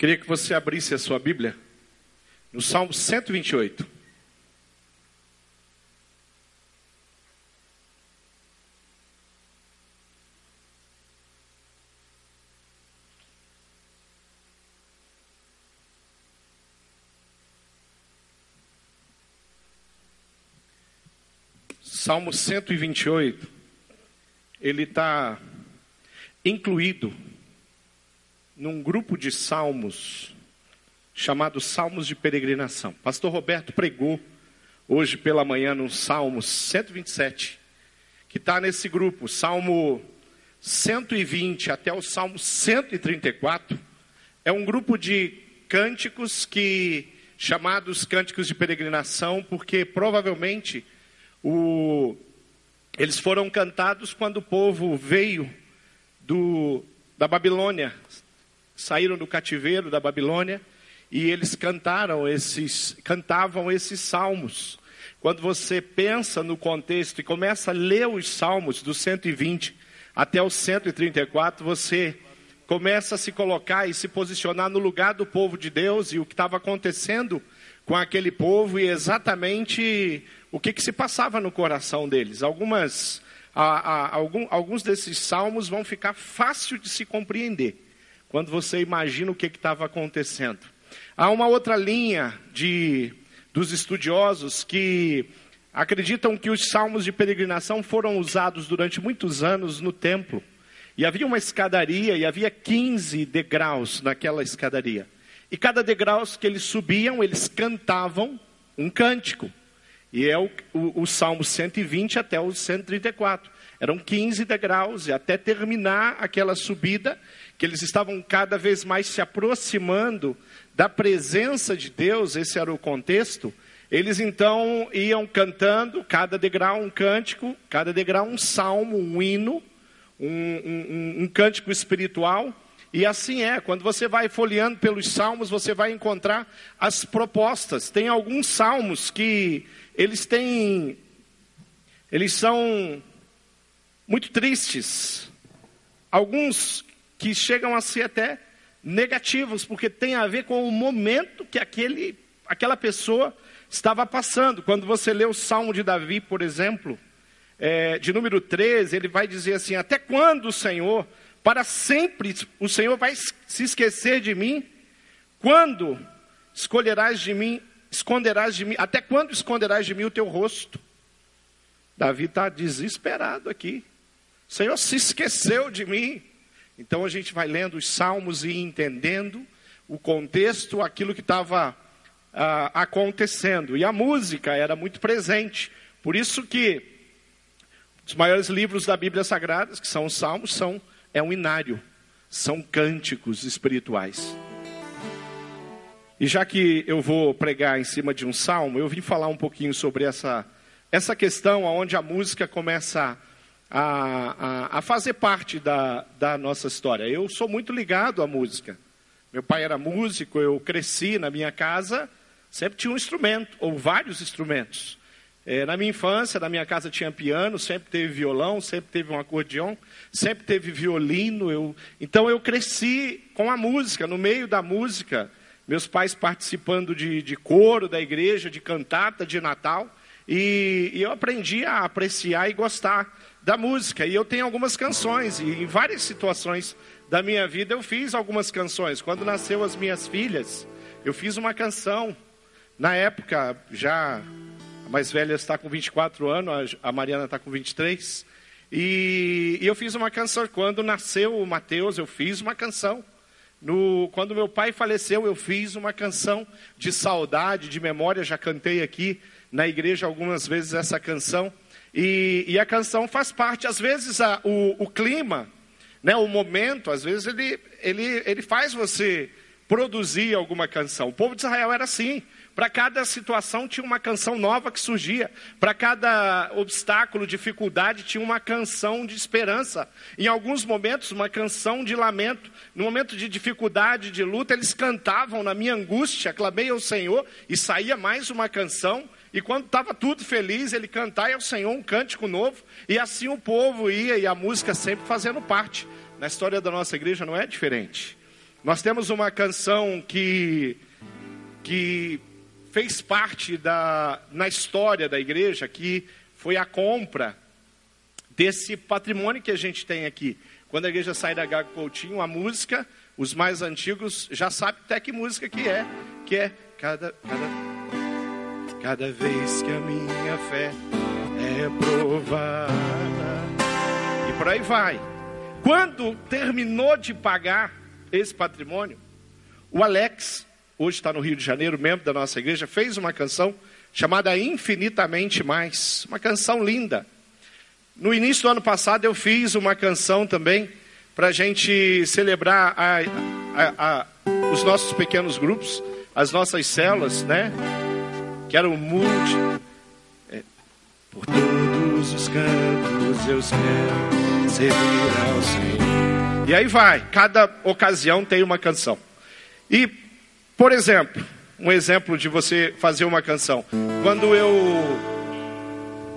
Queria que você abrisse a sua Bíblia no Salmo 128. Salmo 128, ele está incluído num grupo de salmos chamado Salmos de Peregrinação. Pastor Roberto pregou hoje pela manhã no Salmo 127, que está nesse grupo, Salmo 120 até o Salmo 134, é um grupo de cânticos que chamados cânticos de peregrinação, porque provavelmente o, eles foram cantados quando o povo veio do, da Babilônia, saíram do cativeiro da Babilônia e eles cantaram esses, cantavam esses salmos. Quando você pensa no contexto e começa a ler os salmos do 120 até o 134, você começa a se colocar e se posicionar no lugar do povo de Deus e o que estava acontecendo com aquele povo e exatamente o que, que se passava no coração deles. Algumas, a, a, algum, alguns desses salmos vão ficar fácil de se compreender quando você imagina o que estava acontecendo. Há uma outra linha de, dos estudiosos que acreditam que os salmos de peregrinação foram usados durante muitos anos no templo. E havia uma escadaria e havia 15 degraus naquela escadaria. E cada degrau que eles subiam, eles cantavam um cântico. E é o, o, o Salmo 120 até o 134. Eram 15 degraus, e até terminar aquela subida, que eles estavam cada vez mais se aproximando da presença de Deus, esse era o contexto. Eles então iam cantando, cada degrau um cântico, cada degrau um salmo, um hino, um, um, um cântico espiritual. E assim é, quando você vai folheando pelos salmos, você vai encontrar as propostas. Tem alguns salmos que eles têm, eles são muito tristes. Alguns que chegam a ser até negativos, porque tem a ver com o momento que aquele, aquela pessoa estava passando. Quando você lê o Salmo de Davi, por exemplo, é, de número 13, ele vai dizer assim: Até quando o Senhor, para sempre, o Senhor vai se esquecer de mim? Quando escolherás de mim, esconderás de mim, até quando esconderás de mim o teu rosto? Davi está desesperado aqui. O Senhor se esqueceu de mim. Então a gente vai lendo os salmos e entendendo o contexto, aquilo que estava ah, acontecendo. E a música era muito presente. Por isso que os maiores livros da Bíblia Sagrada, que são os salmos, são, é um inário, são cânticos espirituais. E já que eu vou pregar em cima de um salmo, eu vim falar um pouquinho sobre essa, essa questão onde a música começa a a, a, a fazer parte da, da nossa história. Eu sou muito ligado à música. Meu pai era músico, eu cresci na minha casa, sempre tinha um instrumento, ou vários instrumentos. É, na minha infância, na minha casa tinha piano, sempre teve violão, sempre teve um acordeão, sempre teve violino. Eu... Então eu cresci com a música, no meio da música. Meus pais participando de, de coro da igreja, de cantata de Natal. E, e eu aprendi a apreciar e gostar da música. E eu tenho algumas canções, e em várias situações da minha vida eu fiz algumas canções. Quando nasceu as minhas filhas, eu fiz uma canção. Na época, já a mais velha está com 24 anos, a Mariana está com 23. E, e eu fiz uma canção. Quando nasceu o Mateus, eu fiz uma canção. No, quando meu pai faleceu, eu fiz uma canção de saudade, de memória. Já cantei aqui na igreja algumas vezes essa canção. E, e a canção faz parte, às vezes a, o, o clima, né, o momento, às vezes ele, ele, ele faz você produzir alguma canção. O povo de Israel era assim. Para cada situação tinha uma canção nova que surgia. Para cada obstáculo, dificuldade, tinha uma canção de esperança. Em alguns momentos, uma canção de lamento. No momento de dificuldade, de luta, eles cantavam na minha angústia, clamei ao Senhor e saía mais uma canção. E quando estava tudo feliz, ele cantar ao Senhor um cântico novo. E assim o povo ia e a música sempre fazendo parte. Na história da nossa igreja não é diferente. Nós temos uma canção que, que fez parte da, na história da igreja, que foi a compra desse patrimônio que a gente tem aqui. Quando a igreja sai da Gago Coutinho, a música, os mais antigos já sabem até que música que é, que é cada, cada, cada vez que a minha fé é provada. E por aí vai. Quando terminou de pagar esse patrimônio, o Alex, hoje está no Rio de Janeiro, membro da nossa igreja, fez uma canção chamada Infinitamente Mais. Uma canção linda. No início do ano passado eu fiz uma canção também para a gente celebrar a, a, a, os nossos pequenos grupos, as nossas células, né? Que era o multi. É, por todos os cantos eu quero servir ao Senhor. E aí vai, cada ocasião tem uma canção. E, por exemplo, um exemplo de você fazer uma canção. Quando eu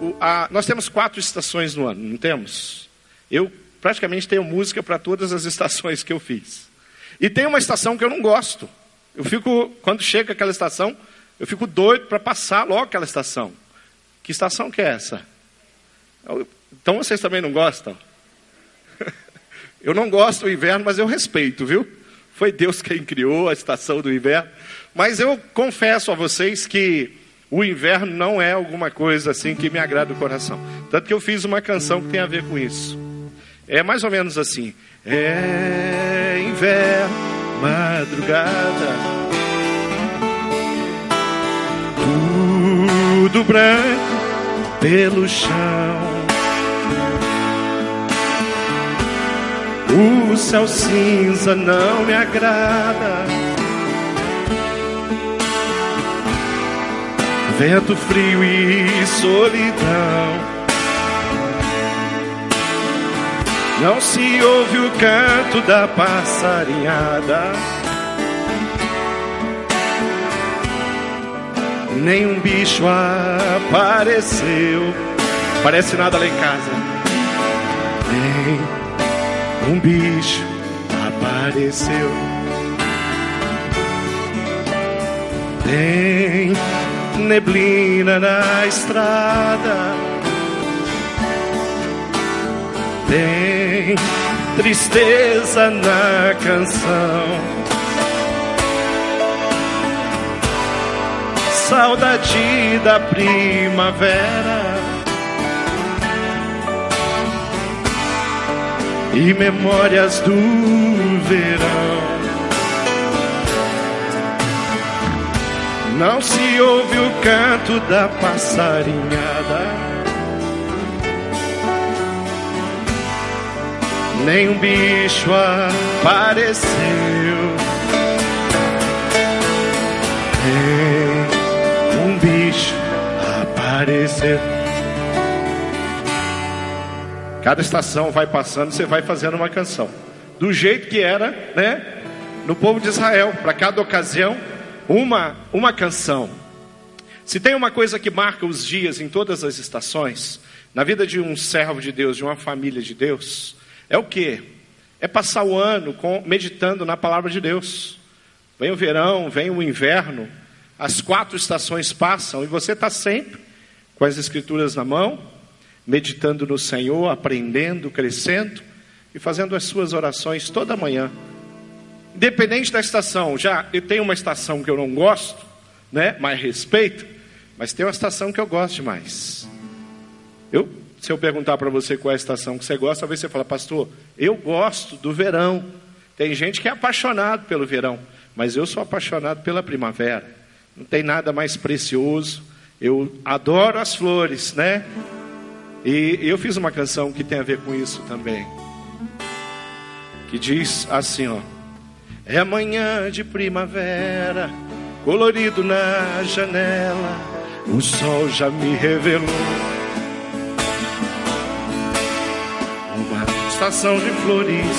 o, a, nós temos quatro estações no ano, não temos? Eu praticamente tenho música para todas as estações que eu fiz. E tem uma estação que eu não gosto. Eu fico, quando chega aquela estação, eu fico doido para passar logo aquela estação. Que estação que é essa? Então vocês também não gostam? Eu não gosto do inverno, mas eu respeito, viu? Foi Deus quem criou a estação do inverno. Mas eu confesso a vocês que o inverno não é alguma coisa assim que me agrada o coração. Tanto que eu fiz uma canção que tem a ver com isso. É mais ou menos assim: É inverno, madrugada, tudo branco pelo chão. O céu cinza não me agrada. vento frio e solidão. Não se ouve o canto da passarinhada, nenhum bicho apareceu. Parece nada lá em casa. Nem um bicho apareceu. Tem neblina na estrada. Tem tristeza na canção. Saudade da primavera. E memórias do verão. Não se ouve o canto da passarinhada, nem um bicho apareceu. Bicho apareceu. Cada estação vai passando, você vai fazendo uma canção. Do jeito que era, né? No povo de Israel, para cada ocasião, uma, uma canção. Se tem uma coisa que marca os dias em todas as estações, na vida de um servo de Deus, de uma família de Deus, é o que? É passar o ano com, meditando na palavra de Deus. Vem o verão, vem o inverno, as quatro estações passam e você está sempre com as escrituras na mão, meditando no Senhor, aprendendo, crescendo e fazendo as suas orações toda manhã. Independente da estação, já eu tenho uma estação que eu não gosto, né? Mais respeito, mas tem uma estação que eu gosto demais. Eu, se eu perguntar para você qual é a estação que você gosta, talvez você fale, pastor, eu gosto do verão. Tem gente que é apaixonado pelo verão, mas eu sou apaixonado pela primavera. Não tem nada mais precioso. Eu adoro as flores, né? E eu fiz uma canção que tem a ver com isso também. Que diz assim, ó. É amanhã de primavera, colorido na janela, o sol já me revelou. Uma estação de flores,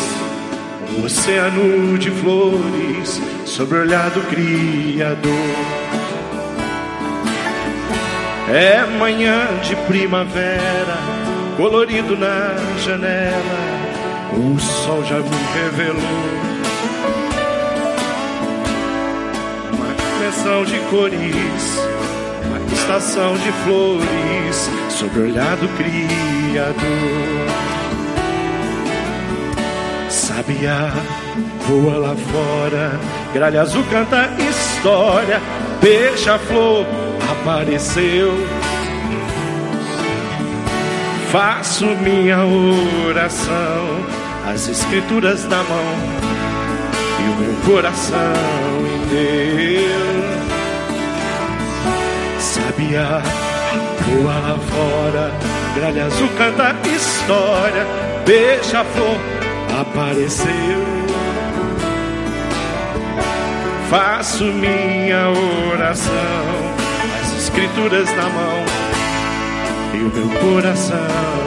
um oceano de flores, sobre o olhar do Criador. É manhã de primavera, colorido na janela, o sol já me revelou estação de cores, uma estação de flores, sobre o olhar do Criador. Sabia, voa lá fora, gralha azul canta história, beija-flor apareceu. Faço minha oração, as escrituras na mão e o meu coração inteiro. Sabia, voa lá fora, gralha azul canta história, beija-flor apareceu. Faço minha oração, escrituras na mão e o meu coração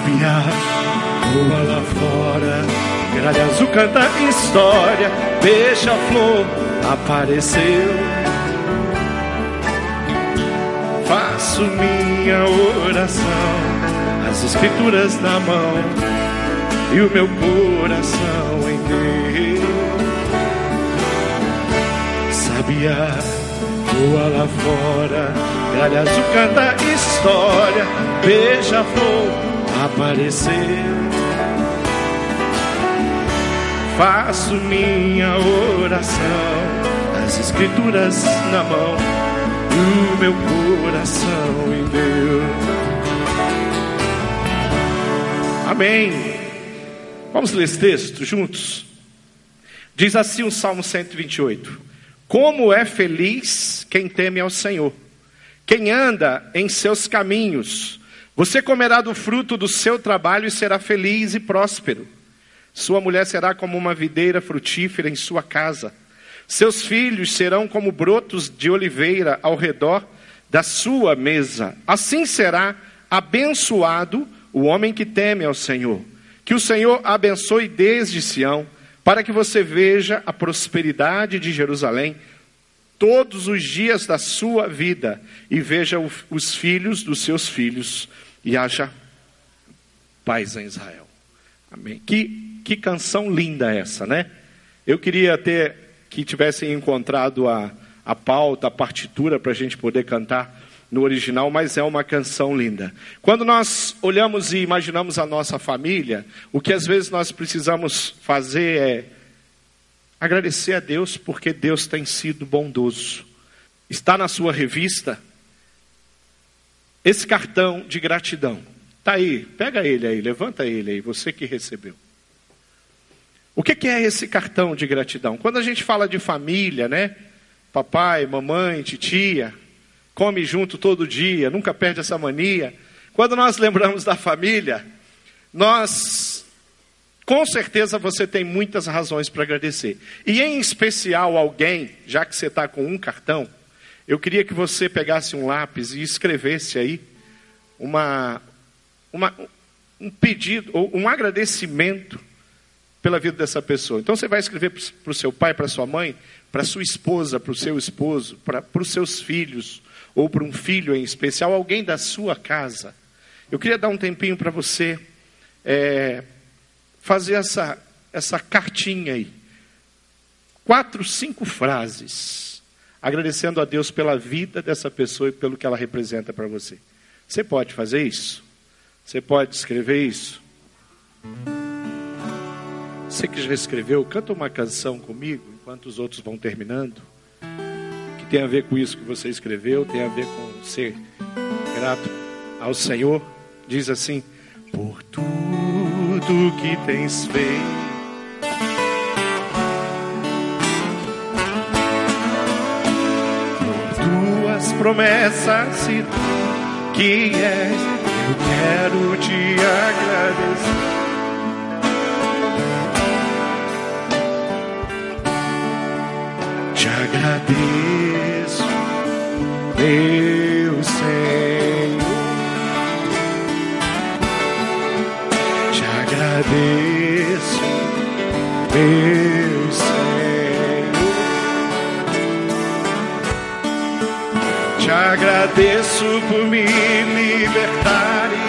Sabia, voa lá fora, gralha azul canta história, beija-flor apareceu. Faço minha oração, as escrituras na mão e o meu coração em Deus. Sabia, voa lá fora, gralha azul canta história, beija-flor apareceu. Faço minha oração, as escrituras na mão, e o meu coração em Deus. Amém. Vamos ler esse texto juntos? Diz assim o Salmo 128: Como é feliz quem teme ao Senhor, quem anda em seus caminhos. Você comerá do fruto do seu trabalho e será feliz e próspero. Sua mulher será como uma videira frutífera em sua casa. Seus filhos serão como brotos de oliveira ao redor da sua mesa. Assim será abençoado o homem que teme ao Senhor. Que o Senhor abençoe desde Sião, para que você veja a prosperidade de Jerusalém todos os dias da sua vida e veja os filhos dos seus filhos e haja paz em Israel. Amém. Que, que canção linda essa, né? Eu queria ter que tivessem encontrado a, a pauta, a partitura para a gente poder cantar no original, mas é uma canção linda. Quando nós olhamos e imaginamos a nossa família, o que às vezes nós precisamos fazer é agradecer a Deus porque Deus tem sido bondoso. Está na sua revista esse cartão de gratidão. Está aí, pega ele aí, levanta ele aí, você que recebeu. O que, que é esse cartão de gratidão? Quando a gente fala de família, né? Papai, mamãe, titia, come junto todo dia, nunca perde essa mania. Quando nós lembramos da família, nós, com certeza você tem muitas razões para agradecer. E em especial alguém, já que você está com um cartão, eu queria que você pegasse um lápis e escrevesse aí uma, uma, um pedido, ou um agradecimento pela vida dessa pessoa. Então você vai escrever para o seu pai, para sua mãe, para sua esposa, para o seu esposo, para, os seus filhos, ou para um filho em especial, alguém da sua casa. Eu queria dar um tempinho para você é, fazer essa, essa cartinha aí. Quatro, cinco frases, agradecendo a Deus pela vida dessa pessoa e pelo que ela representa para você. Você pode fazer isso? Você pode escrever isso? Você que já escreveu, canta uma canção comigo, enquanto os outros vão terminando, que tem a ver com isso que você escreveu, tem a ver com ser grato ao Senhor. Diz assim: Por tudo que tens feito. Tuas promessas e que és, eu quero te agradecer. Te agradeço, meu Senhor. Agradeço, meu Senhor. Te agradeço por me libertares.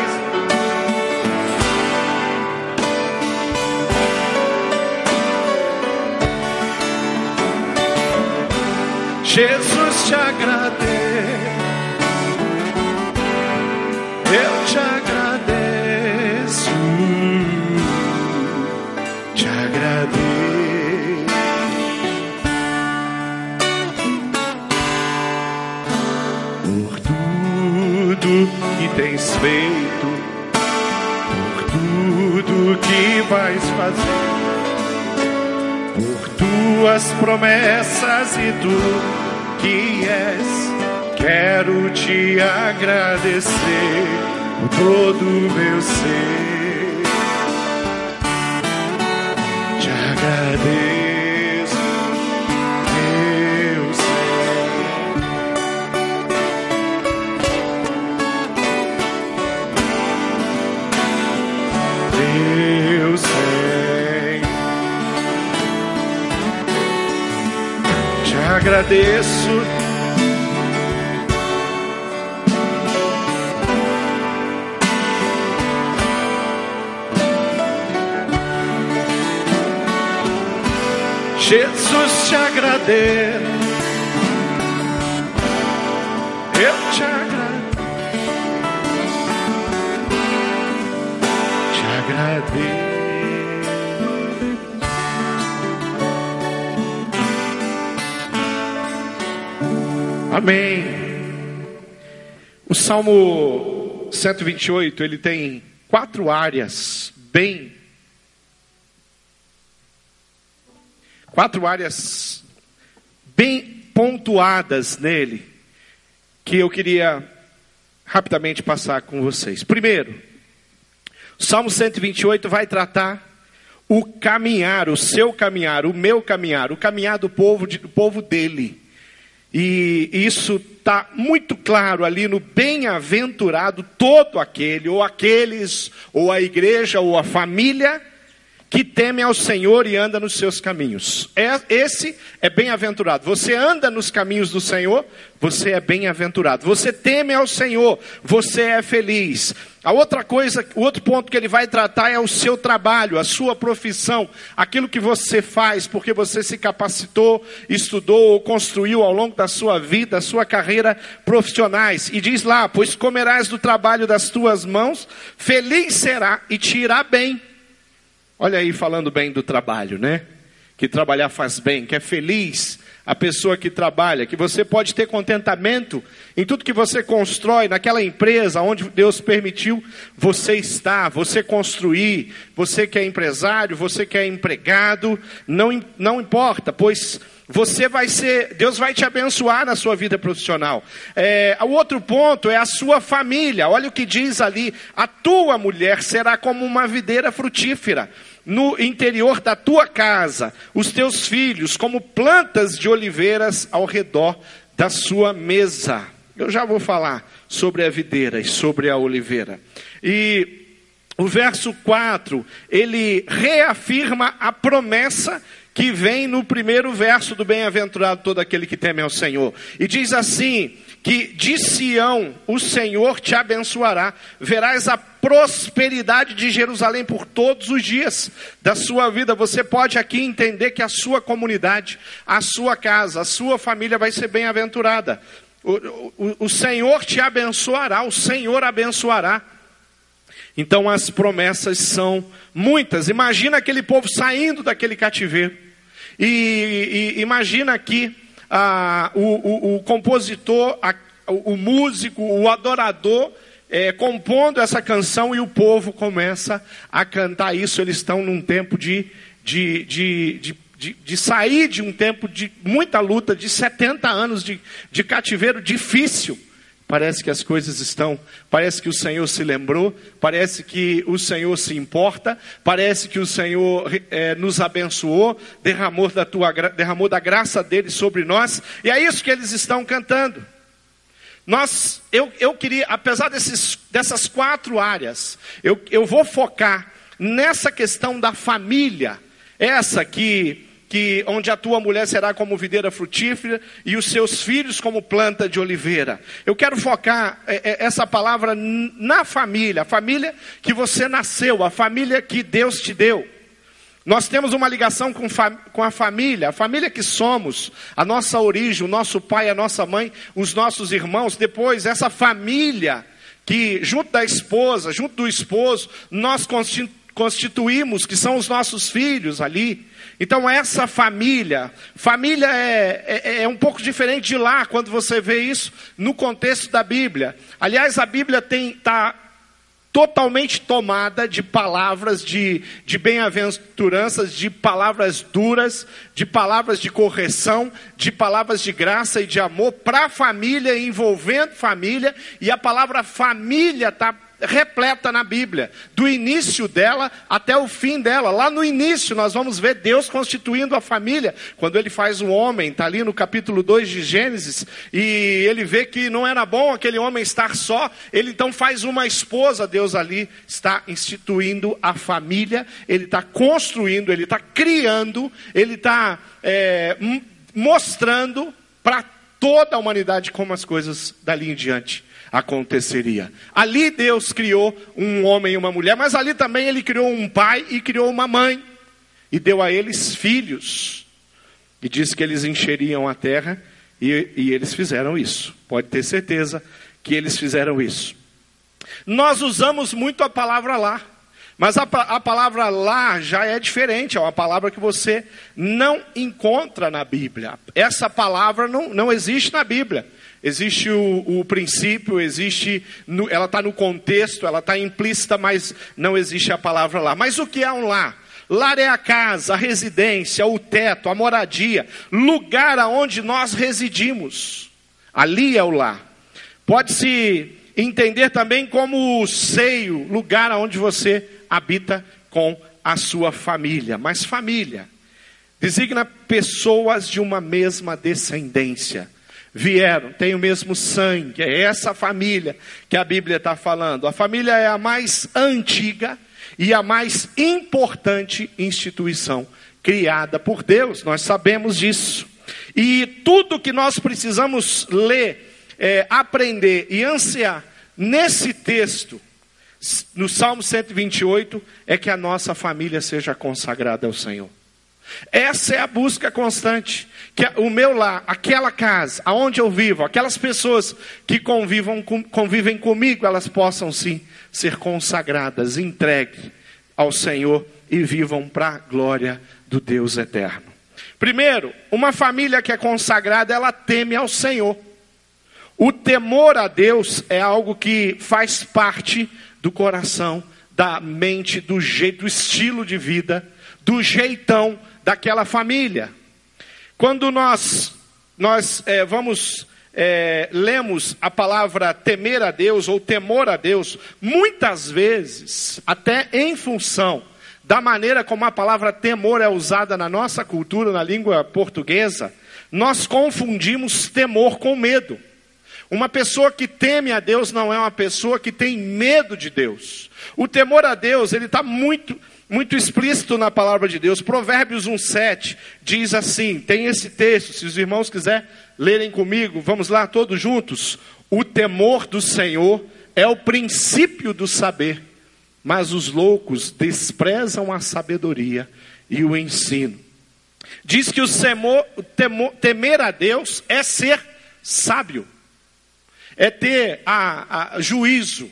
Jesus te agradeço. Tens feito, por tudo que vais fazer, por tuas promessas e tu que és Quero te agradecer por todo o meu ser. Te agradeço, agradeço. Jesus te agradeço. Amém. O Salmo 128, ele tem quatro áreas bem quatro áreas bem pontuadas nele que eu queria rapidamente passar com vocês. Primeiro, o Salmo 128 vai tratar o caminhar, o seu caminhar, o meu caminhar, o caminhar do povo, do povo dele. E isso está muito claro ali no bem-aventurado todo aquele, ou aqueles, ou a igreja, ou a família que teme ao Senhor e anda nos seus caminhos. É, esse é bem-aventurado. Você anda nos caminhos do Senhor, você é bem-aventurado. Você teme ao Senhor, você é feliz. A outra coisa, o outro ponto que ele vai tratar é o seu trabalho, a sua profissão, aquilo que você faz porque você se capacitou, estudou ou construiu ao longo da sua vida, a sua carreira profissionais. E diz lá: Pois comerás do trabalho das tuas mãos, feliz será e te irá bem. Olha aí falando bem do trabalho, né? Que trabalhar faz bem, que é feliz a pessoa que trabalha, que você pode ter contentamento em tudo que você constrói, naquela empresa onde Deus permitiu você estar, você construir, você que é empresário, você que é empregado, não, não importa, pois você vai ser, Deus vai te abençoar na sua vida profissional. É, o outro ponto é a sua família. Olha o que diz ali: a tua mulher será como uma videira frutífera no interior da tua casa, os teus filhos como plantas de oliveiras ao redor da sua mesa. Eu já vou falar sobre a videira e sobre a oliveira. E o verso 4, ele reafirma a promessa que vem no primeiro verso do bem-aventurado todo aquele que teme ao Senhor. E diz assim: que de Sião o Senhor te abençoará, verás a prosperidade de Jerusalém por todos os dias da sua vida. Você pode aqui entender que a sua comunidade, a sua casa, a sua família vai ser bem-aventurada. O, o, o Senhor te abençoará, o Senhor abençoará. Então as promessas são muitas. Imagina aquele povo saindo daquele cativeiro. E, e imagina aqui ah, o, o, o, compositor, a, o, músico, o adorador, é, compondo essa canção e o povo começa a cantar isso. Eles estão num tempo de, de, de, de, de, de sair de um tempo de muita luta, de 70 anos de, de cativeiro difícil. Parece que as coisas estão, parece que o Senhor se lembrou, parece que o Senhor se importa, parece que o Senhor é, nos abençoou, derramou da, tua, derramou da graça dele sobre nós, e é isso que eles estão cantando. Nós, eu, eu queria, apesar desses, dessas quatro áreas, eu, eu vou focar nessa questão da família, essa que que onde a tua mulher será como videira frutífera e os seus filhos como planta de oliveira. Eu quero focar é, é, essa palavra na família, a família que você nasceu, a família que Deus te deu. Nós temos uma ligação com, com a família, a família que somos, a nossa origem, o nosso pai, a nossa mãe, os nossos irmãos. Depois, essa família que, junto da esposa, junto do esposo, nós constituímos, que são os nossos filhos ali. Então, essa família, família é, é, é, um pouco diferente de lá, quando você vê isso no contexto da Bíblia. Aliás, a Bíblia está totalmente tomada de palavras de, de bem-aventuranças, de palavras duras, de palavras de correção, de palavras de graça e de amor para a família, envolvendo família, e a palavra família está repleta na Bíblia, do início dela até o fim dela. Lá no início nós vamos ver Deus constituindo a família, quando ele faz o homem, está ali no capítulo 2 de Gênesis, e ele vê que não era bom aquele homem estar só, ele então faz uma esposa, Deus ali está instituindo a família, ele está construindo, ele está criando, ele está é, mostrando para toda a humanidade como as coisas dali em diante aconteceria. Ali Deus criou um homem e uma mulher, mas ali também ele criou um pai e criou uma mãe e deu a eles filhos. E disse que eles encheriam a terra e, e eles fizeram isso. Pode ter certeza que eles fizeram isso. Nós usamos muito a palavra lá. Mas a, a, palavra lá já é diferente, é uma palavra que você não encontra na Bíblia. Essa palavra não, não existe na Bíblia. Existe o, o princípio, existe, no, ela está no contexto, ela está implícita, mas não existe a palavra lá. Mas o que é um lar? Lar é a casa, a residência, o teto, a moradia, lugar aonde nós residimos. Ali é o lar. Pode-se entender também como o seio, lugar onde você habita com a sua família. Mas família designa pessoas de uma mesma descendência vieram, têm o mesmo sangue. É essa família que a Bíblia está falando. A família é a mais antiga e a mais importante instituição criada por Deus. Nós sabemos disso. E tudo que nós precisamos ler, é, aprender e ansiar nesse texto, no Salmo 128, é que a nossa família seja consagrada ao Senhor. Essa é a busca constante. Que o meu lar, aquela casa, aonde eu vivo, aquelas pessoas que convivam, convivem comigo, elas possam sim ser consagradas, entregues ao Senhor e vivam para a glória do Deus eterno. Primeiro, uma família que é consagrada, ela teme ao Senhor. O temor a Deus é algo que faz parte do coração, da mente, do jeito, do estilo de vida, do jeitão daquela família. Quando nós, nós é, vamos, é, lemos a palavra temer a Deus ou temor a Deus, muitas vezes, até em função da maneira como a palavra temor é usada na nossa cultura, na língua portuguesa, nós confundimos temor com medo. Uma pessoa que teme a Deus não é uma pessoa que tem medo de Deus. O temor a Deus, ele está muito muito explícito na palavra de Deus. Provérbios 1,7 diz assim: tem esse texto, se os irmãos quiserem lerem comigo, vamos lá todos juntos. O temor do Senhor é o princípio do saber, mas os loucos desprezam a sabedoria e o ensino. Diz que o temor, temer a Deus é ser sábio, é ter a, a juízo,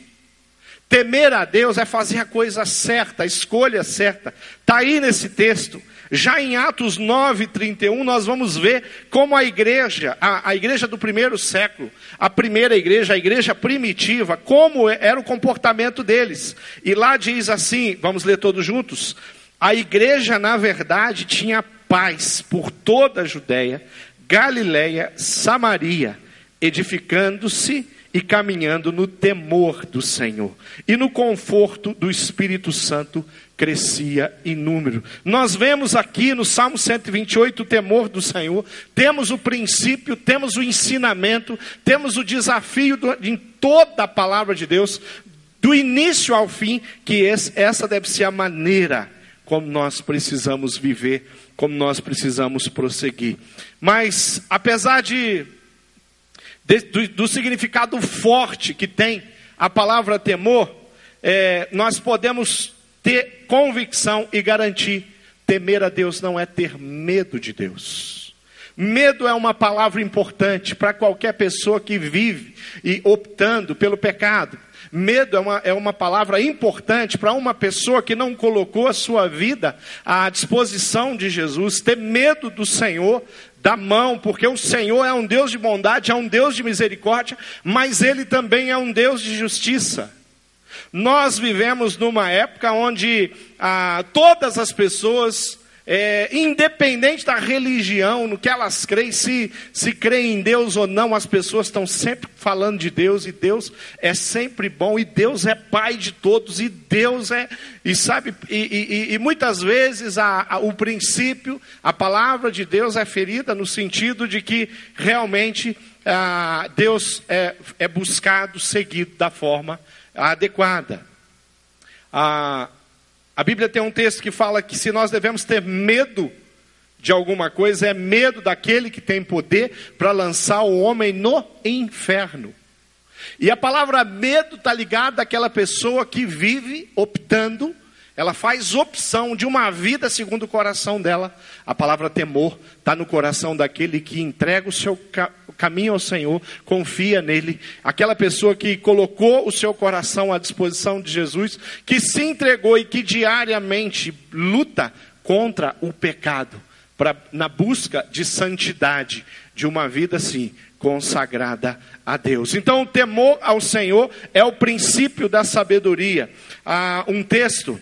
Temer a Deus é fazer a coisa certa, a escolha certa. Está aí nesse texto. Já em Atos 9, 31, nós vamos ver como a igreja, a, a, igreja do primeiro século, a primeira igreja, a igreja primitiva, como era o comportamento deles. E lá diz assim, vamos ler todos juntos: a igreja, na verdade, tinha paz por toda a Judéia, Galiléia, Samaria, edificando-se e caminhando no temor do Senhor. E no conforto do Espírito Santo crescia em número. Nós vemos aqui no Salmo 128 o temor do Senhor, temos o princípio, temos o ensinamento, temos o desafio do, em toda a palavra de Deus do início ao fim, que esse, essa deve ser a maneira como nós precisamos viver, como nós precisamos prosseguir. Mas, apesar de, de do, do, significado forte que tem a palavra temor, é, nós podemos ter convicção e garantir: temer a Deus não é ter medo de Deus. Medo é uma palavra importante para qualquer pessoa que vive e optando pelo pecado. Medo é uma, é uma palavra importante para uma pessoa que não colocou a sua vida à disposição de Jesus. Ter medo do Senhor, da mão, porque o Senhor é um Deus de bondade, é um Deus de misericórdia, mas Ele também é um Deus de justiça. Nós vivemos numa época onde ah, todas as pessoas é, independente da religião, no que elas creem, se, se creem em Deus ou não, as pessoas estão sempre falando de Deus, e Deus é sempre bom, e Deus é Pai de todos, e Deus é, e sabe, e, e, e muitas vezes a, a, o princípio, a palavra de Deus é ferida no sentido de que realmente ah, Deus é, é buscado, seguido da forma adequada. Ah, a Bíblia tem um texto que fala que se nós devemos ter medo de alguma coisa, é medo daquele que tem poder para lançar o homem no inferno. E a palavra medo está ligada àquela pessoa que vive optando, ela faz opção de uma vida segundo o coração dela. A palavra temor está no coração daquele que entrega o seu caminho ao Senhor, confia nele, aquela pessoa que colocou o seu coração à disposição de Jesus, que se entregou e que diariamente luta contra o pecado, pra, na busca de santidade, de uma vida assim, consagrada a Deus. Então, o temor ao Senhor é o princípio da sabedoria. Há um texto,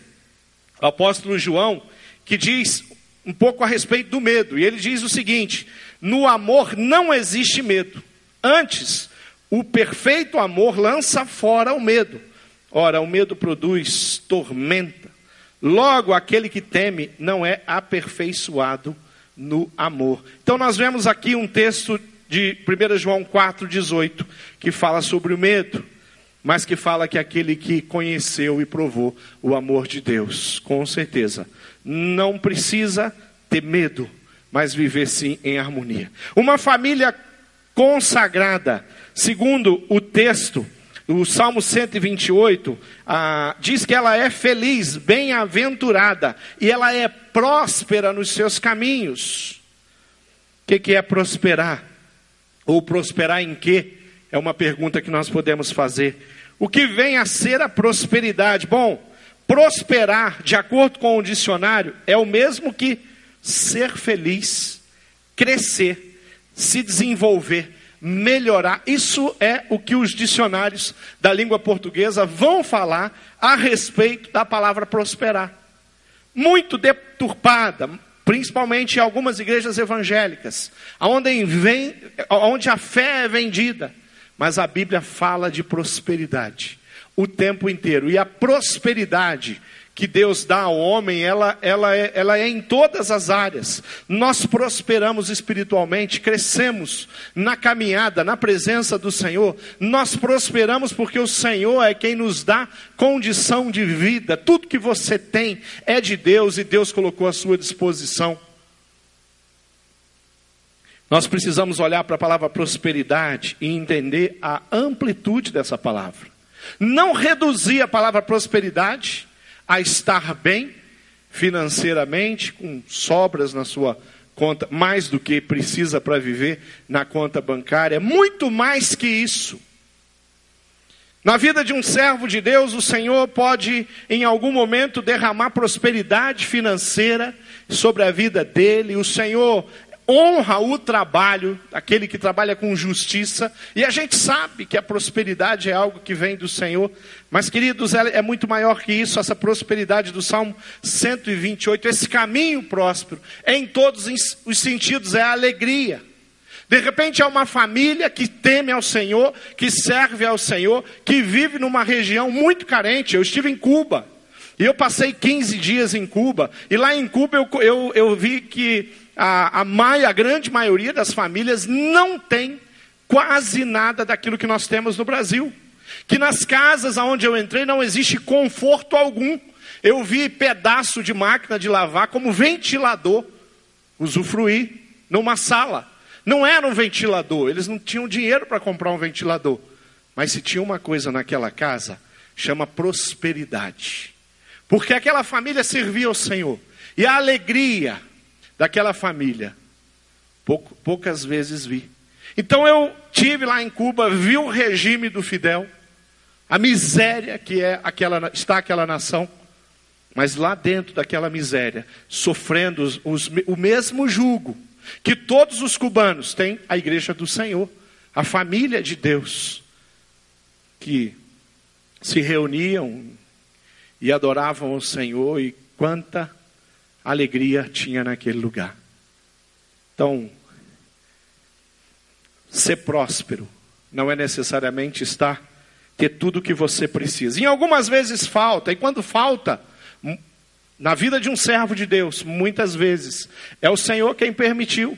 o apóstolo João, que diz um pouco a respeito do medo, e ele diz o seguinte: no amor não existe medo. Antes, o perfeito amor lança fora o medo. Ora, o medo produz tormenta. Logo, aquele que teme não é aperfeiçoado no amor. Então, nós vemos aqui um texto de 1 João 4,18 que fala sobre o medo, mas que fala que aquele que conheceu e provou o amor de Deus, com certeza, não precisa ter medo mas viver sim em harmonia. Uma família consagrada, segundo o texto, o Salmo 128 ah, diz que ela é feliz, bem-aventurada e ela é próspera nos seus caminhos. O que, que é prosperar? Ou prosperar em quê? É uma pergunta que nós podemos fazer. O que vem a ser a prosperidade? Bom, prosperar, de acordo com o dicionário, é o mesmo que ser feliz, crescer, se desenvolver, melhorar. Isso é o que os dicionários da língua portuguesa vão falar a respeito da palavra prosperar. Muito deturpada, principalmente em algumas igrejas evangélicas, onde, vem, onde a fé é vendida. Mas a Bíblia fala de prosperidade o tempo inteiro. E a prosperidade que Deus dá ao homem, ela, ela, é, ela é em todas as áreas. Nós prosperamos espiritualmente, crescemos na caminhada, na presença do Senhor. Nós prosperamos porque o Senhor é quem nos dá condição de vida. Tudo que você tem é de Deus e Deus colocou à sua disposição. Nós precisamos olhar para a palavra prosperidade e entender a amplitude dessa palavra. Não reduzir a palavra prosperidade a estar bem financeiramente, com sobras na sua conta, mais do que precisa para viver na conta bancária, muito mais que isso. Na vida de um servo de Deus, o Senhor pode, em algum momento, derramar prosperidade financeira sobre a vida dele. O Senhor honra o trabalho, aquele que trabalha com justiça, e a gente sabe que a prosperidade é algo que vem do Senhor, mas queridos, é muito maior que isso, essa prosperidade do Salmo 128, esse caminho próspero, em todos os sentidos, é a alegria. De repente é uma família que teme ao Senhor, que serve ao Senhor, que vive numa região muito carente. Eu estive em Cuba, e eu passei 15 dias em Cuba, e lá em Cuba eu, eu, eu vi que a, a, a grande maioria das famílias não tem quase nada daquilo que nós temos no Brasil. Que nas casas aonde eu entrei não existe conforto algum. Eu vi pedaço de máquina de lavar como ventilador usufruir numa sala. Não era um ventilador, eles não tinham dinheiro para comprar um ventilador. Mas se tinha uma coisa naquela casa, chama prosperidade. Porque aquela família servia ao Senhor. E a alegria daquela família, pouco, poucas vezes vi. Então eu tive lá em Cuba, vi o regime do Fidel, a miséria que é aquela, está aquela nação, mas lá dentro daquela miséria, sofrendo os, os, o mesmo jugo que todos os cubanos têm, a igreja do Senhor, a família de Deus, que se reuniam e adoravam o Senhor, e quanta alegria tinha naquele lugar. Então, ser próspero não é necessariamente estar ter tudo o que você precisa. Em algumas vezes falta, e quando falta, na vida de um servo de Deus, muitas vezes, é o Senhor quem permitiu.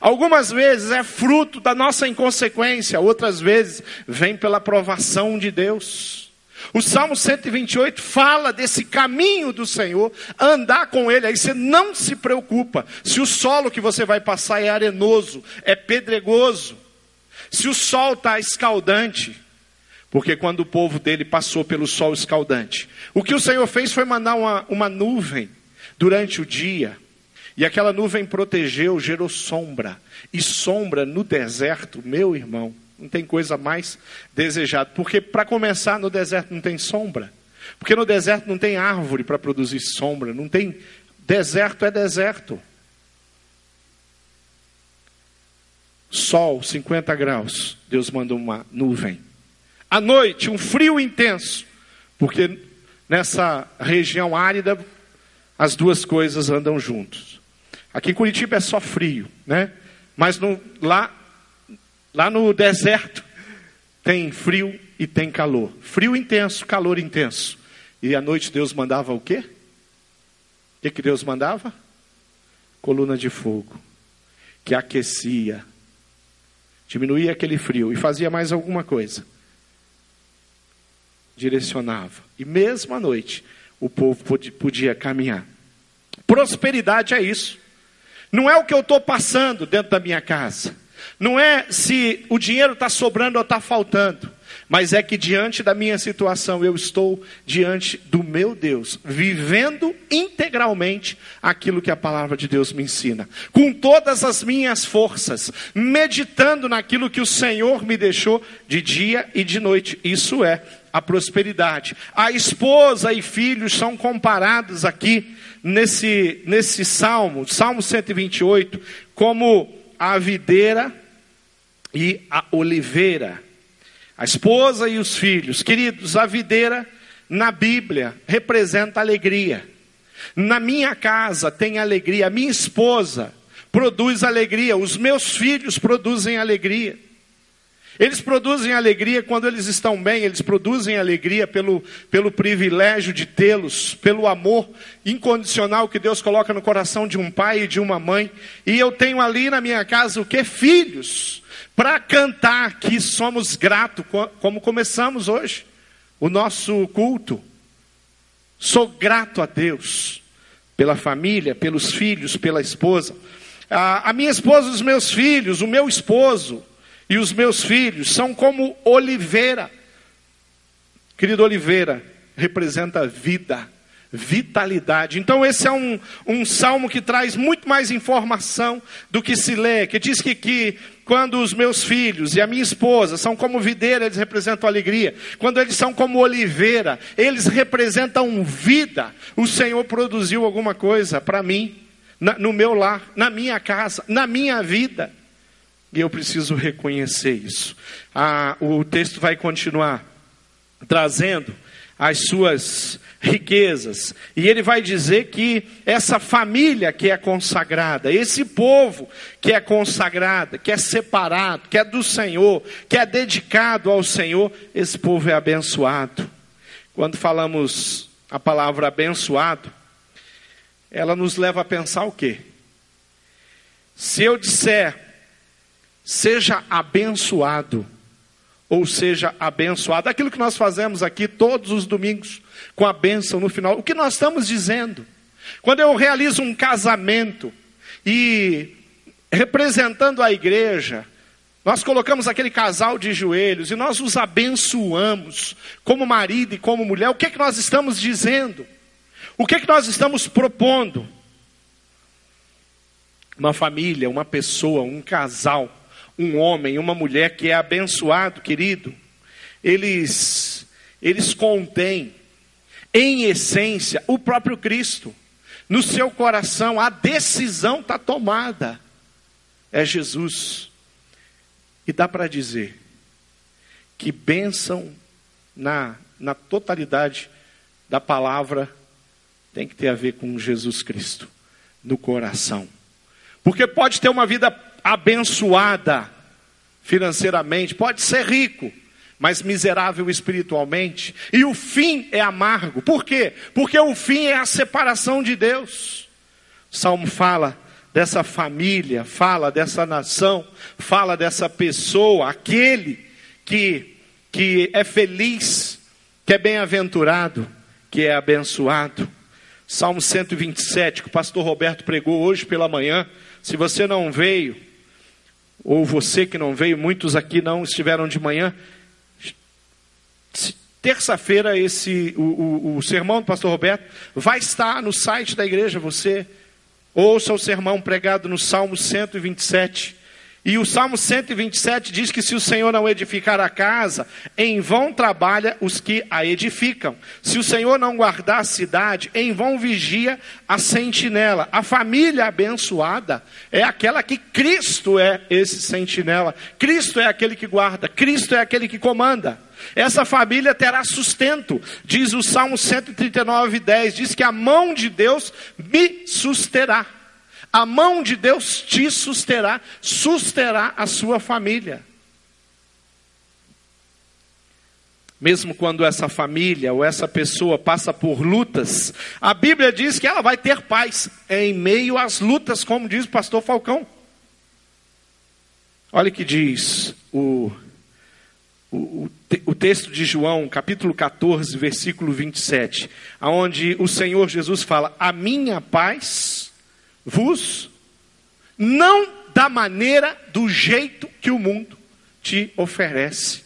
Algumas vezes é fruto da nossa inconsequência, outras vezes vem pela aprovação de Deus. O Salmo 128 fala desse caminho do Senhor, andar com Ele, aí você não se preocupa se o solo que você vai passar é arenoso, é pedregoso, se o sol está escaldante, porque quando o povo dele passou pelo sol escaldante, o que o Senhor fez foi mandar uma, uma nuvem durante o dia, e aquela nuvem protegeu, gerou sombra, e sombra no deserto, meu irmão, não tem coisa mais desejada, porque para começar no deserto não tem sombra, porque no deserto não tem árvore para produzir sombra, não tem deserto é deserto. Sol, 50 graus, Deus mandou uma nuvem à noite, um frio intenso, porque nessa região árida as duas coisas andam juntos. Aqui em Curitiba é só frio, né? Mas no, lá, lá no deserto tem frio e tem calor. Frio intenso, calor intenso. E à noite Deus mandava o quê? O que, que Deus mandava? Coluna de fogo, que aquecia, diminuía aquele frio e fazia mais alguma coisa direcionava. E mesmo à noite, o povo podia caminhar. Prosperidade é isso. Não é o que eu estou passando dentro da minha casa. Não é se o dinheiro está sobrando ou está faltando. Mas é que diante da minha situação, eu estou diante do meu Deus, vivendo integralmente aquilo que a palavra de Deus me ensina, com todas as minhas forças, meditando naquilo que o Senhor me deixou de dia e de noite. Isso é a prosperidade. A esposa e filhos são comparados aqui nesse, nesse salmo, Salmo 128, como a videira e a oliveira. A esposa e os filhos. Queridos, a videira na Bíblia representa alegria. Na minha casa tem alegria, a minha esposa produz alegria, os meus filhos produzem alegria. Eles produzem alegria quando eles estão bem, eles produzem alegria pelo, pelo privilégio de tê-los, pelo amor incondicional que Deus coloca no coração de um pai e de uma mãe. E eu tenho ali na minha casa o que? Filhos, para cantar que somos gratos, como começamos hoje, o nosso culto. Sou grato a Deus pela família, pelos filhos, pela esposa. A, a minha esposa, os meus filhos, o meu esposo e os meus filhos são como oliveira. Querido Oliveira, representa vida, vitalidade. Então, esse é um, um salmo que traz muito mais informação do que se lê, que diz que, que quando os meus filhos e a minha esposa são como videira, eles representam alegria. Quando eles são como oliveira, eles representam vida. O Senhor produziu alguma coisa para mim, na, no meu lar, na minha casa, na minha vida. E eu preciso reconhecer isso. Ah, o texto vai continuar trazendo as suas riquezas. E ele vai dizer que essa família que é consagrada, esse povo que é consagrado, que é separado, que é do Senhor, que é dedicado ao Senhor, esse povo é abençoado. Quando falamos a palavra abençoado, ela nos leva a pensar o quê? Se eu disser Seja abençoado. ou seja abençoado. Aquilo que nós fazemos aqui todos os domingos, com a bênção no final. O que nós estamos dizendo? Quando eu realizo um casamento e representando a igreja, nós colocamos aquele casal de joelhos e nós os abençoamos como marido e como mulher. O que é que nós estamos dizendo? O que é que nós estamos propondo? Uma família, uma pessoa, um casal, um homem, uma mulher que é abençoado, querido, eles eles contêm em essência o próprio Cristo. No seu coração a decisão está tomada. É Jesus. E dá para dizer que bênção na, na totalidade da palavra tem que ter a ver com Jesus Cristo no coração. Porque pode ter uma vida abençoada financeiramente, pode ser rico, mas miserável espiritualmente, e o fim é amargo. Por quê? Porque o fim é a separação de Deus. O Salmo fala dessa família, fala dessa nação, fala dessa pessoa, aquele que, que é feliz, que é bem-aventurado, que é abençoado. Salmo 127, que o pastor Roberto pregou hoje pela manhã. Se você não veio, ou você que não veio, muitos aqui não estiveram de manhã. Terça-feira, esse o, o, o sermão do pastor Roberto vai estar no site da igreja. Você Ouça o sermão pregado no Salmo 127. E o Salmo 127 diz que se o Senhor não edificar a casa, em vão trabalha os que a edificam. Se o Senhor não guardar a cidade, em vão vigia a sentinela. A família abençoada é aquela que Cristo é esse sentinela. Cristo é aquele que guarda, Cristo é aquele que comanda. Essa família terá sustento, diz o Salmo 139, 10, diz que a mão de Deus me susterá. A mão de Deus te susterá, susterá a sua família. Mesmo quando essa família ou essa pessoa passa por lutas, a Bíblia diz que ela vai ter paz em meio às lutas, como diz o pastor Falcão. Olha que diz o o, o, texto de João, capítulo 14, versículo 27, aonde o Senhor Jesus fala: A minha paz vos não da maneira, do jeito que o mundo te oferece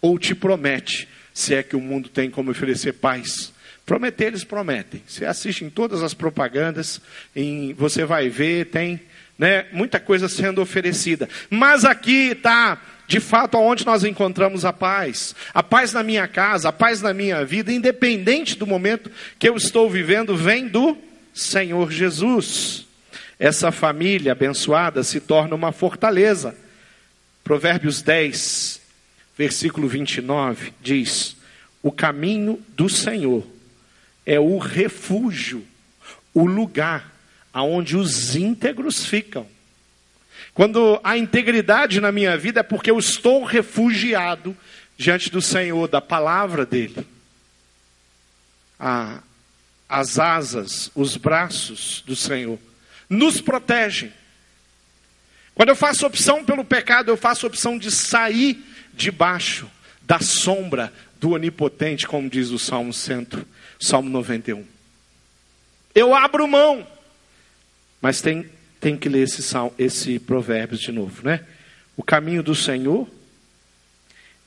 ou te promete, se é que o mundo tem como oferecer paz. Prometer, eles prometem. Você assiste em todas as propagandas, em, você vai ver, tem né, muita coisa sendo oferecida. Mas aqui está de fato aonde nós encontramos a paz. A paz na minha casa, a paz na minha vida, independente do momento que eu estou vivendo, vem do Senhor Jesus. Essa família abençoada se torna uma fortaleza. Provérbios 10, versículo 29 diz: O caminho do Senhor é o refúgio, o lugar aonde os íntegros ficam. Quando há integridade na minha vida é porque eu estou refugiado diante do Senhor, da palavra dEle. Ah, as asas, os braços do Senhor nos protegem. Quando eu faço opção pelo pecado, eu faço opção de sair debaixo da sombra do Onipotente, como diz o Salmo 100, Salmo 91. Eu abro mão, mas tem tem que ler esse, esse Provérbios de novo, né? O caminho do Senhor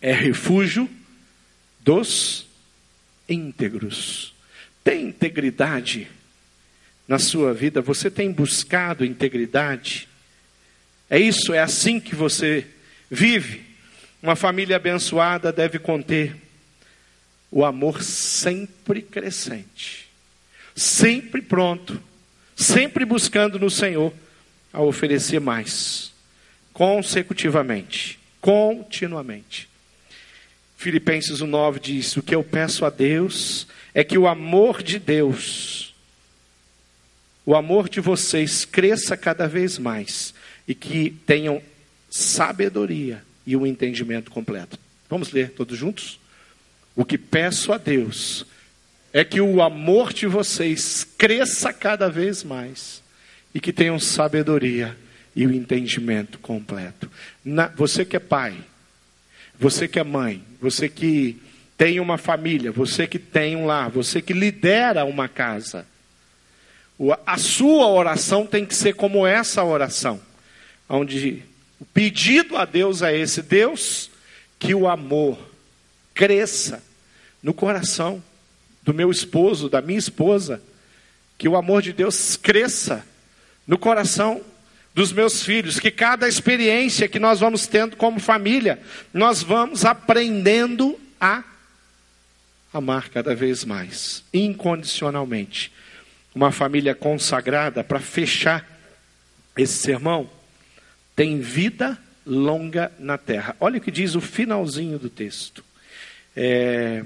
é refúgio dos íntegros. Tem integridade na sua vida? Você tem buscado integridade? É isso, é assim que você vive? Uma família abençoada deve conter o amor sempre crescente, sempre pronto, sempre buscando no Senhor a oferecer mais, consecutivamente, continuamente. Filipenses 1,9 diz: O que eu peço a Deus é que o amor de Deus, o amor de vocês cresça cada vez mais e que tenham sabedoria e um entendimento completo. Vamos ler todos juntos? O que peço a Deus é que o amor de vocês cresça cada vez mais e que tenham sabedoria e o entendimento completo. Na, você que é pai, você que é mãe, você que tem uma família, você que tem um lar, você que lidera uma casa, a sua oração tem que ser como essa oração, onde o pedido a Deus é esse: Deus, que o amor cresça no coração do meu esposo, da minha esposa, que o amor de Deus cresça no coração dos meus filhos, que cada experiência que nós vamos tendo como família, nós vamos aprendendo a amar cada vez mais, incondicionalmente. Uma família consagrada, para fechar esse sermão, tem vida longa na terra. Olha o que diz o finalzinho do texto. É,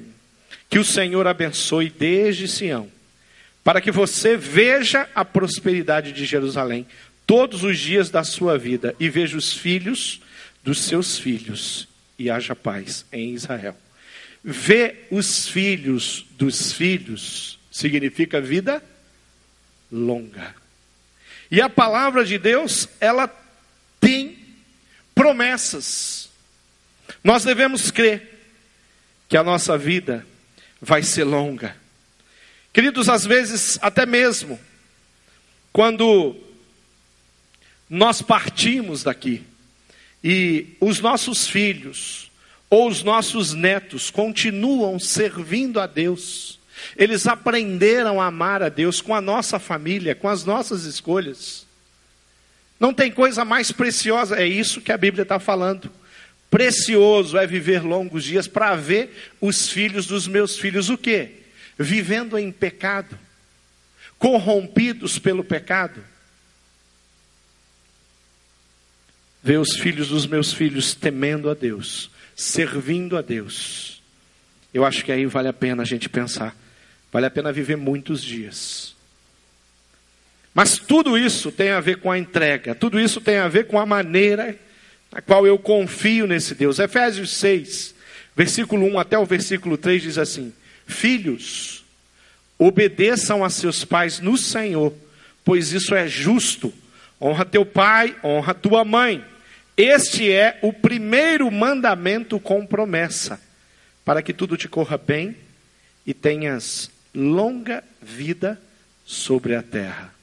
que o Senhor abençoe desde Sião, para que você veja a prosperidade de Jerusalém todos os dias da sua vida e veja os filhos dos seus filhos e haja paz em Israel. Ver os filhos dos filhos significa vida longa. E a palavra de Deus, ela tem promessas. Nós devemos crer que a nossa vida vai ser longa. Queridos, às vezes, até mesmo, quando nós partimos daqui e os nossos filhos ou os nossos netos continuam servindo a Deus, eles aprenderam a amar a Deus com a nossa família, com as nossas escolhas. Não tem coisa mais preciosa, é isso que a Bíblia está falando. Precioso é viver longos dias para ver os filhos dos meus filhos o quê? Vivendo em pecado, corrompidos pelo pecado. Ver os filhos dos meus filhos temendo a Deus, servindo a Deus. Eu acho que aí vale a pena a gente pensar. Vale a pena viver muitos dias. Mas tudo isso tem a ver com a entrega, tudo isso tem a ver com a maneira na qual eu confio nesse Deus. Efésios 6, versículo 1 até o versículo 3 diz assim: Filhos, obedeçam a seus pais no Senhor, pois isso é justo. Honra teu pai, honra tua mãe. Este é o primeiro mandamento com promessa, para que tudo te corra bem e tenhas longa vida sobre a terra.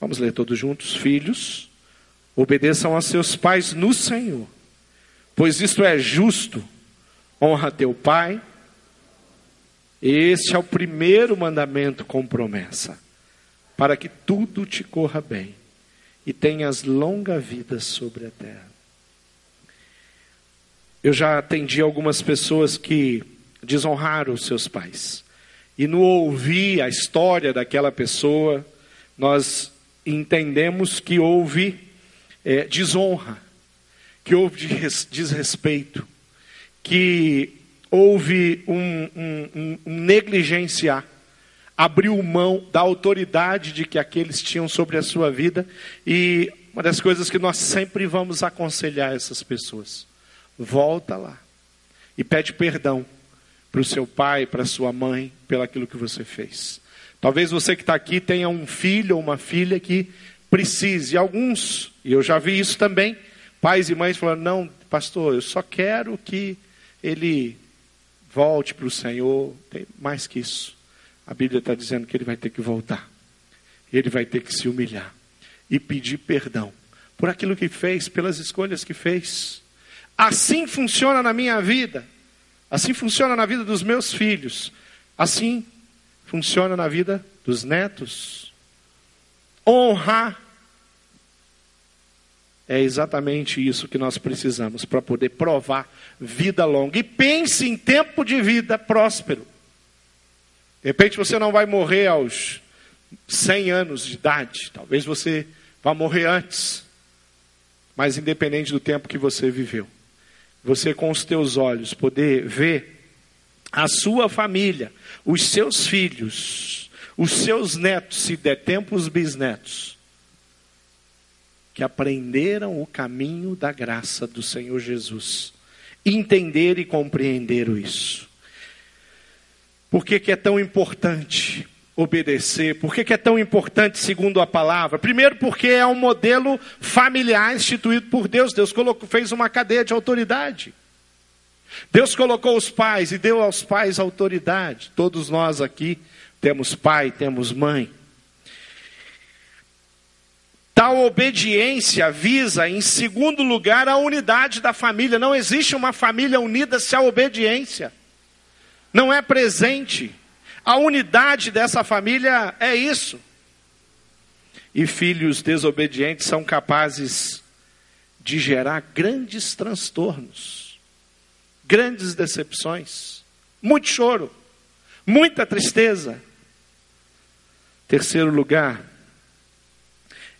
Vamos ler todos juntos, filhos, obedeçam a seus pais no Senhor, pois isto é justo. Honra teu pai. Este é o primeiro mandamento com promessa, para que tudo te corra bem e tenhas longa vida sobre a terra. Eu já atendi algumas pessoas que desonraram os seus pais. E no ouvir a história daquela pessoa, nós entendemos que houve é, desonra, que houve desrespeito, que houve um, um, um negligenciar, abriu mão da autoridade de que aqueles tinham sobre a sua vida, e uma das coisas que nós sempre vamos aconselhar essas pessoas: volta lá e pede perdão para o seu pai, para a sua mãe, pelo aquilo que você fez. Talvez você que está aqui tenha um filho ou uma filha que precise. Alguns, e eu já vi isso também, pais e mães falando: não, pastor, eu só quero que ele volte para o Senhor. Tem mais que isso. A Bíblia está dizendo que ele vai ter que voltar. Ele vai ter que se humilhar e pedir perdão por aquilo que fez, pelas escolhas que fez. Assim funciona na minha vida. Assim funciona na vida dos meus filhos. Assim funciona na vida dos netos. Honrar é exatamente isso que nós precisamos para poder provar vida longa. E pense em tempo de vida próspero. De repente você não vai morrer aos 100 anos de idade, talvez você vá morrer antes. Mas independente do tempo que você viveu, você com os teus olhos poder ver a sua família, os seus filhos, os seus netos, se der tempo, os bisnetos, que aprenderam o caminho da graça do Senhor Jesus, entender e compreender isso. Por que, que é tão importante obedecer? Por que, que é tão importante, segundo a palavra? Primeiro, porque é um modelo familiar instituído por Deus. Deus colocou, fez uma cadeia de autoridade. Deus colocou os pais e deu aos pais autoridade. Todos nós aqui temos pai, temos mãe. Tal obediência visa, em segundo lugar, a unidade da família. Não existe uma família unida se a obediência não é presente. A unidade dessa família é isso. E filhos desobedientes são capazes de gerar grandes transtornos, grandes decepções, muito choro, muita tristeza. Terceiro lugar,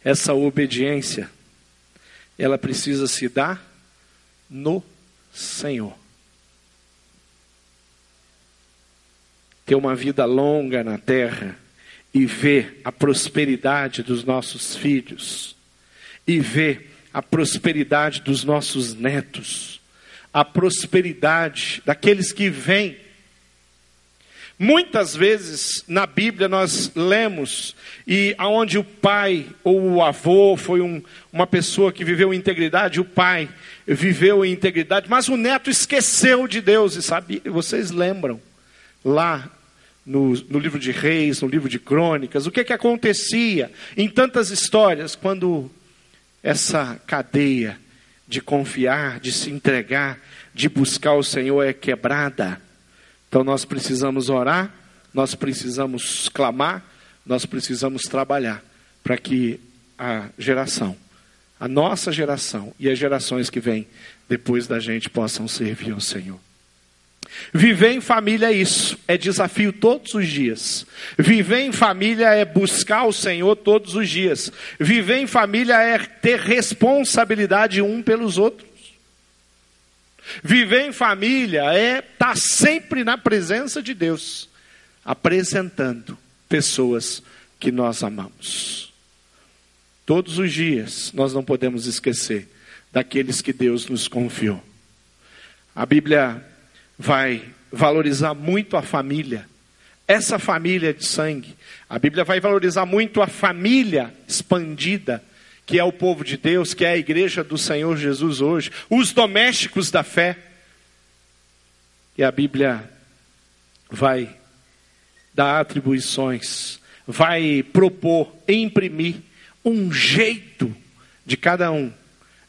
essa obediência, ela precisa se dar no Senhor. Ter uma vida longa na terra e ver a prosperidade dos nossos filhos, e ver a prosperidade dos nossos netos, a prosperidade daqueles que vêm. Muitas vezes na Bíblia nós lemos e aonde o pai ou o avô foi um, uma pessoa que viveu em integridade, o pai viveu em integridade, mas o neto esqueceu de Deus e sabe, vocês lembram lá no, no livro de Reis, no livro de Crônicas, o que que acontecia em tantas histórias quando essa cadeia de confiar, de se entregar, de buscar o Senhor é quebrada. Então nós precisamos orar, nós precisamos clamar, nós precisamos trabalhar para que a geração, a nossa geração e as gerações que vêm depois da gente possam servir ao Senhor. Viver em família é isso, é desafio todos os dias. Viver em família é buscar o Senhor todos os dias. Viver em família é ter responsabilidade um pelos outros. Viver em família é estar tá sempre na presença de Deus, apresentando pessoas que nós amamos. Todos os dias nós não podemos esquecer daqueles que Deus nos confiou. A Bíblia vai valorizar muito a família, essa família de sangue. A Bíblia vai valorizar muito a família expandida que é o povo de Deus, que é a igreja do Senhor Jesus hoje, os domésticos da fé. E a Bíblia vai dar atribuições, vai propor, imprimir um jeito de cada um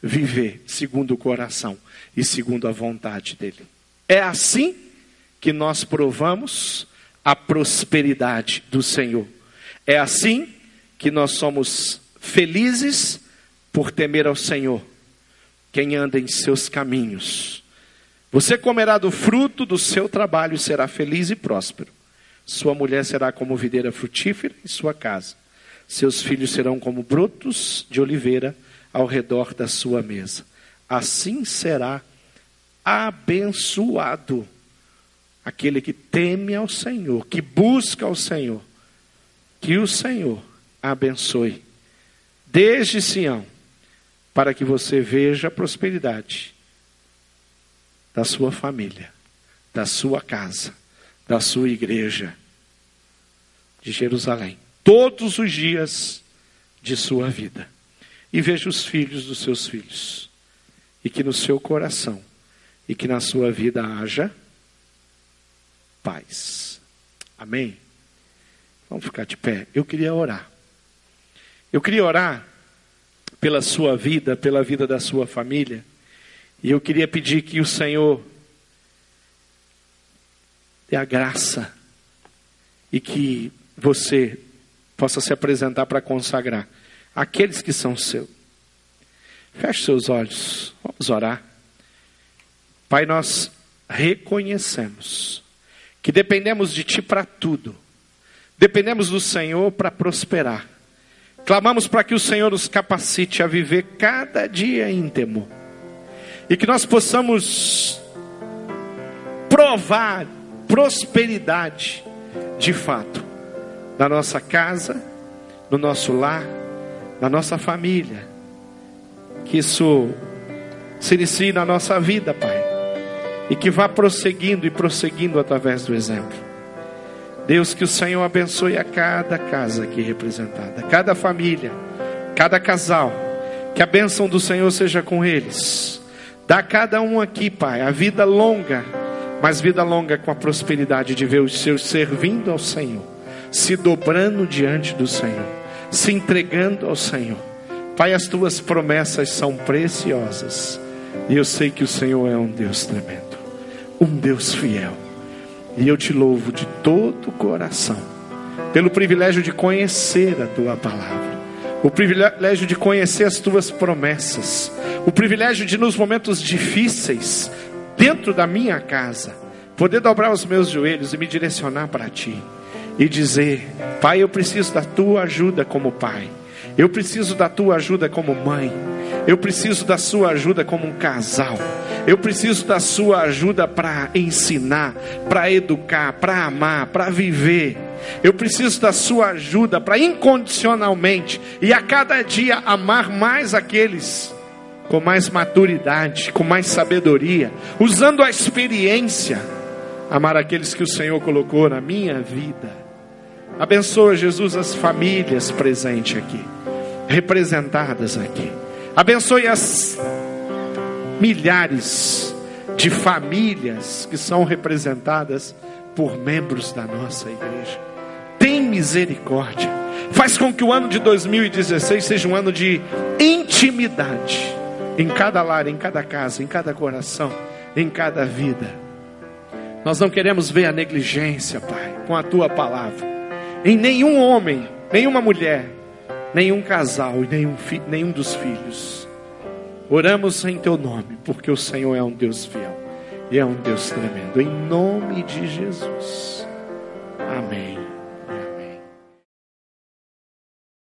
viver segundo o coração e segundo a vontade dele. É assim que nós provamos a prosperidade do Senhor. É assim que nós somos Felizes por temer ao Senhor, quem anda em seus caminhos. Você comerá do fruto do seu trabalho e será feliz e próspero. Sua mulher será como videira frutífera em sua casa. Seus filhos serão como brotos de oliveira ao redor da sua mesa. Assim será abençoado aquele que teme ao Senhor, que busca ao Senhor. Que o Senhor abençoe desde Sião, para que você veja a prosperidade da sua família, da sua casa, da sua igreja de Jerusalém, todos os dias de sua vida. E veja os filhos dos seus filhos, e que no seu coração e que na sua vida haja paz. Amém? Vamos ficar de pé. Eu queria orar. Eu queria orar pela sua vida, pela vida da sua família, e eu queria pedir que o Senhor dê a graça e que você possa se apresentar para consagrar aqueles que são seus. Feche seus olhos, vamos orar. Pai, nós reconhecemos que dependemos de Ti para tudo, dependemos do Senhor para prosperar. Clamamos para que o Senhor nos capacite a viver cada dia temor. E que nós possamos provar prosperidade de fato na nossa casa, no nosso lar, na nossa família. Que isso se inicie na nossa vida, Pai. E que vá prosseguindo e prosseguindo através do exemplo. Deus, que o Senhor abençoe a cada casa aqui representada, cada família, cada casal. Que a bênção do Senhor seja com eles. Dá a cada um aqui, Pai, a vida longa, mas vida longa com a prosperidade de ver os seus servindo ao Senhor, se dobrando diante do Senhor, se entregando ao Senhor. Pai, as tuas promessas são preciosas, e eu sei que o Senhor é um Deus tremendo, Deus fiel, e eu te louvo de todo o coração, pelo privilégio de conhecer a tua palavra. O privilégio de conhecer as tuas promessas, o privilégio de, nos momentos difíceis, dentro da minha casa, poder dobrar os meus joelhos e me direcionar para ti e dizer: Pai, eu preciso da tua ajuda como pai, eu preciso da tua ajuda como mãe, eu preciso da sua ajuda como um casal, eu preciso da sua ajuda para ensinar, para educar, para amar, para viver. Eu preciso da sua ajuda para incondicionalmente e a cada dia amar mais aqueles com mais maturidade, com mais sabedoria, usando a experiência, amar aqueles que o Senhor colocou na minha vida. Abençoa, Jesus, as famílias presentes aqui, representadas aqui. Abençoe as milhares de famílias que são representadas por membros da nossa igreja. Tem misericórdia. Faz com que o ano de 2016 seja um ano de intimidade em cada lar, em cada casa, em cada coração, em cada vida. Nós não queremos ver a negligência, Pai, com a tua palavra. Em nenhum homem, nenhuma mulher, nenhum casal e nenhum, nenhum dos filhos. Oramos em teu nome, porque o Senhor é um Deus fiel e é um Deus tremendo. Em nome de Jesus. Amém.